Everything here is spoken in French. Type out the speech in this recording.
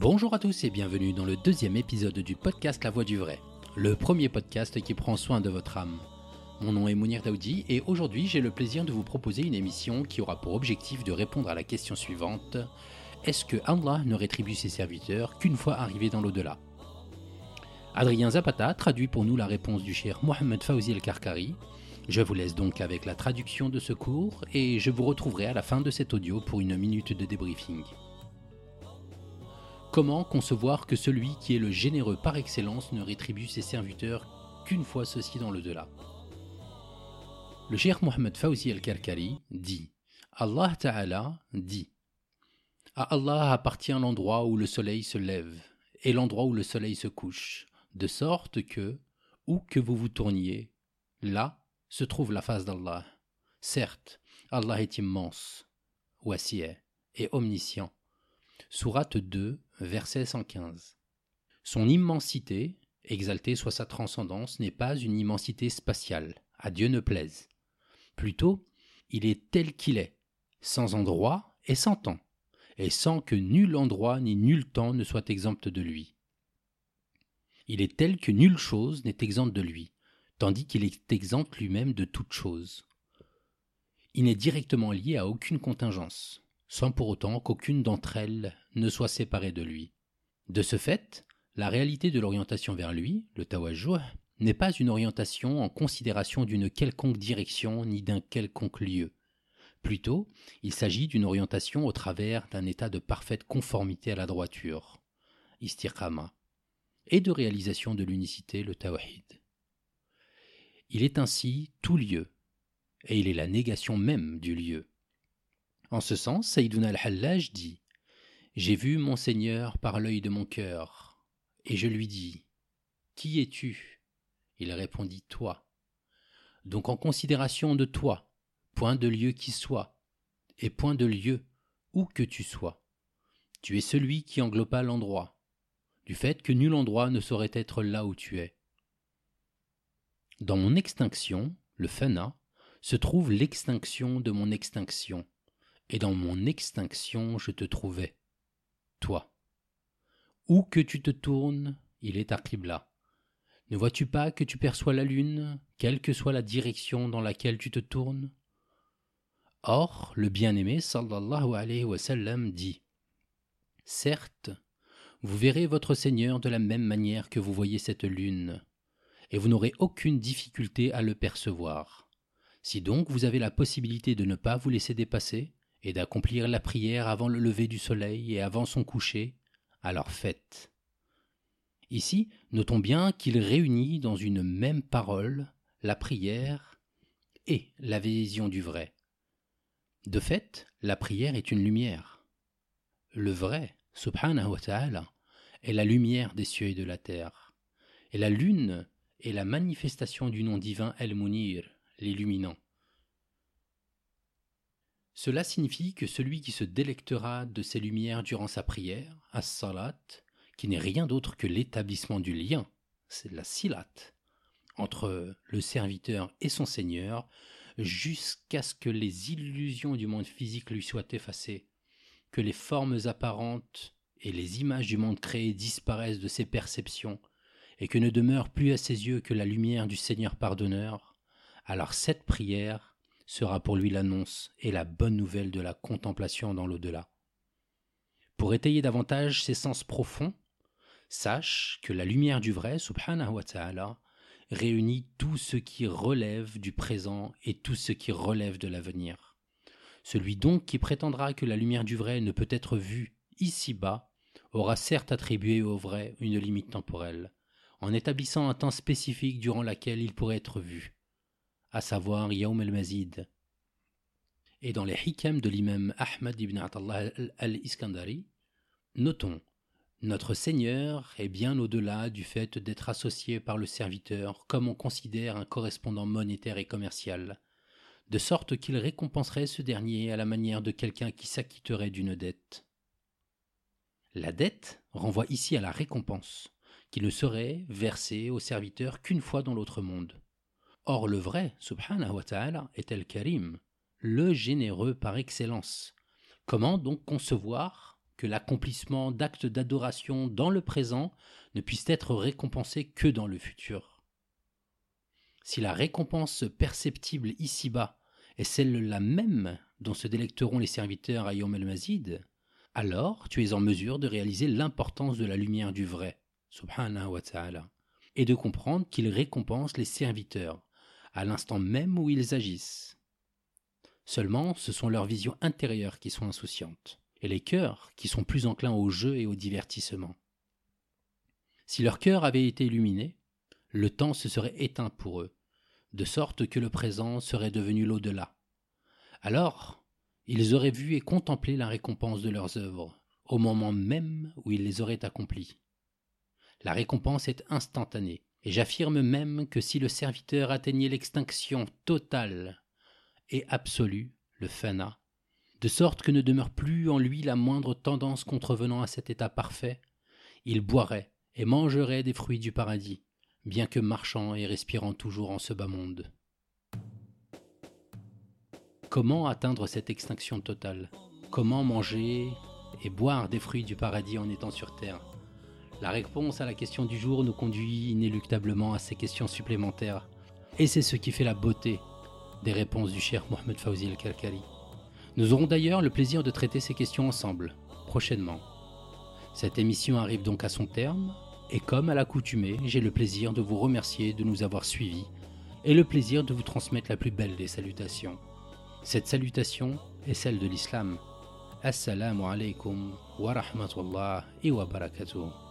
Bonjour à tous et bienvenue dans le deuxième épisode du podcast La Voix du Vrai, le premier podcast qui prend soin de votre âme. Mon nom est Mounir Daoudi et aujourd'hui j'ai le plaisir de vous proposer une émission qui aura pour objectif de répondre à la question suivante Est-ce que Allah ne rétribue ses serviteurs qu'une fois arrivés dans l'au-delà? Adrien Zapata traduit pour nous la réponse du cher Mohamed Fawzi El-Karkari. Je vous laisse donc avec la traduction de ce cours et je vous retrouverai à la fin de cet audio pour une minute de débriefing. Comment concevoir que celui qui est le généreux par excellence ne rétribue ses serviteurs qu'une fois ceci dans le delà Le cher Mohamed Fawzi al-Karkari dit Allah Ta'ala dit À Allah appartient l'endroit où le soleil se lève et l'endroit où le soleil se couche, de sorte que, où que vous vous tourniez, là se trouve la face d'Allah. Certes, Allah est immense, wassier et omniscient. Sourate 2, verset 115. Son immensité, exaltée soit sa transcendance, n'est pas une immensité spatiale, à Dieu ne plaise. Plutôt, il est tel qu'il est, sans endroit et sans temps, et sans que nul endroit ni nul temps ne soit exempt de lui. Il est tel que nulle chose n'est exempte de lui, tandis qu'il est exempt lui-même de toute chose. Il n'est directement lié à aucune contingence, sans pour autant qu'aucune d'entre elles ne soit séparée de lui. De ce fait, la réalité de l'orientation vers lui, le tawajjuh, n'est pas une orientation en considération d'une quelconque direction ni d'un quelconque lieu. Plutôt, il s'agit d'une orientation au travers d'un état de parfaite conformité à la droiture, istiqama, et de réalisation de l'unicité, le tawhid. Il est ainsi tout lieu, et il est la négation même du lieu. En ce sens, Saïdouna al-Hallaj dit J'ai vu mon Seigneur par l'œil de mon cœur, et je lui dis Qui es-tu? Il répondit Toi. Donc en considération de toi, point de lieu qui soit, et point de lieu où que tu sois. Tu es celui qui engloba l'endroit, du fait que nul endroit ne saurait être là où tu es. Dans mon extinction, le fana, se trouve l'extinction de mon extinction et dans mon extinction je te trouvais, toi. Où que tu te tournes, il est à Qibla. Ne vois-tu pas que tu perçois la lune, quelle que soit la direction dans laquelle tu te tournes? Or, le bien-aimé sallallahu alayhi wa sallam dit Certes, vous verrez votre Seigneur de la même manière que vous voyez cette lune, et vous n'aurez aucune difficulté à le percevoir. Si donc vous avez la possibilité de ne pas vous laisser dépasser, et d'accomplir la prière avant le lever du soleil et avant son coucher, alors faites. Ici, notons bien qu'il réunit dans une même parole la prière et la vision du vrai. De fait, la prière est une lumière. Le vrai, subhanahu wa ta'ala, est la lumière des cieux et de la terre. Et la lune est la manifestation du nom divin El-Munir, l'illuminant. Cela signifie que celui qui se délectera de ces lumières durant sa prière, as-salat, qui n'est rien d'autre que l'établissement du lien, c'est la silat, entre le serviteur et son Seigneur, jusqu'à ce que les illusions du monde physique lui soient effacées, que les formes apparentes et les images du monde créé disparaissent de ses perceptions, et que ne demeure plus à ses yeux que la lumière du Seigneur pardonneur, alors cette prière sera pour lui l'annonce et la bonne nouvelle de la contemplation dans l'au-delà. Pour étayer davantage ses sens profonds, sache que la lumière du vrai, subhanahu wa ta'ala, réunit tout ce qui relève du présent et tout ce qui relève de l'avenir. Celui donc qui prétendra que la lumière du vrai ne peut être vue ici-bas aura certes attribué au vrai une limite temporelle, en établissant un temps spécifique durant lequel il pourrait être vu à savoir Yawm al-Mazid. Et dans les hikam de l'imam Ahmad ibn Atallah al-Iskandari, notons notre Seigneur est bien au-delà du fait d'être associé par le serviteur comme on considère un correspondant monétaire et commercial, de sorte qu'il récompenserait ce dernier à la manière de quelqu'un qui s'acquitterait d'une dette. La dette renvoie ici à la récompense, qui ne serait versée au serviteur qu'une fois dans l'autre monde. Or le vrai, subhanahu wa est el karim, le généreux par excellence. Comment donc concevoir que l'accomplissement d'actes d'adoration dans le présent ne puisse être récompensé que dans le futur? Si la récompense perceptible ici-bas est celle-là même dont se délecteront les serviteurs à Yom el-Mazid, alors tu es en mesure de réaliser l'importance de la lumière du vrai, subhanahu et de comprendre qu'il récompense les serviteurs à l'instant même où ils agissent. Seulement, ce sont leurs visions intérieures qui sont insouciantes et les cœurs qui sont plus enclins au jeu et au divertissement. Si leur cœur avait été illuminé, le temps se serait éteint pour eux, de sorte que le présent serait devenu l'au-delà. Alors, ils auraient vu et contemplé la récompense de leurs œuvres, au moment même où ils les auraient accomplies. La récompense est instantanée, et j'affirme même que si le serviteur atteignait l'extinction totale et absolue, le fana, de sorte que ne demeure plus en lui la moindre tendance contrevenant à cet état parfait, il boirait et mangerait des fruits du paradis, bien que marchant et respirant toujours en ce bas monde. Comment atteindre cette extinction totale? Comment manger et boire des fruits du paradis en étant sur Terre? La réponse à la question du jour nous conduit inéluctablement à ces questions supplémentaires, et c'est ce qui fait la beauté des réponses du cher Mohamed Fawzi el-Kalkali. Nous aurons d'ailleurs le plaisir de traiter ces questions ensemble, prochainement. Cette émission arrive donc à son terme, et comme à l'accoutumée, j'ai le plaisir de vous remercier de nous avoir suivis, et le plaisir de vous transmettre la plus belle des salutations. Cette salutation est celle de l'islam. Assalamu alaikum wa rahmatullah wa barakatuh.